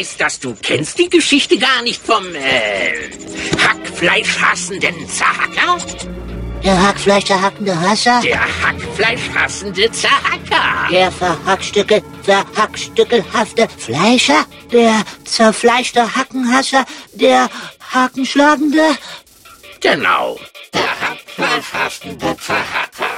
heißt dass du kennst die Geschichte gar nicht vom äh, Hackfleischhassenden Zahacker? Der hackfleischhackende Hasser? Der Hackfleischhassende Zahacker. Der verhackstücke, verhackstückelhafte Fleischer? Der zerfleischte Hackenhasser? Der Hakenschlagende? Genau. Der Hackfleischhassende Zahacker.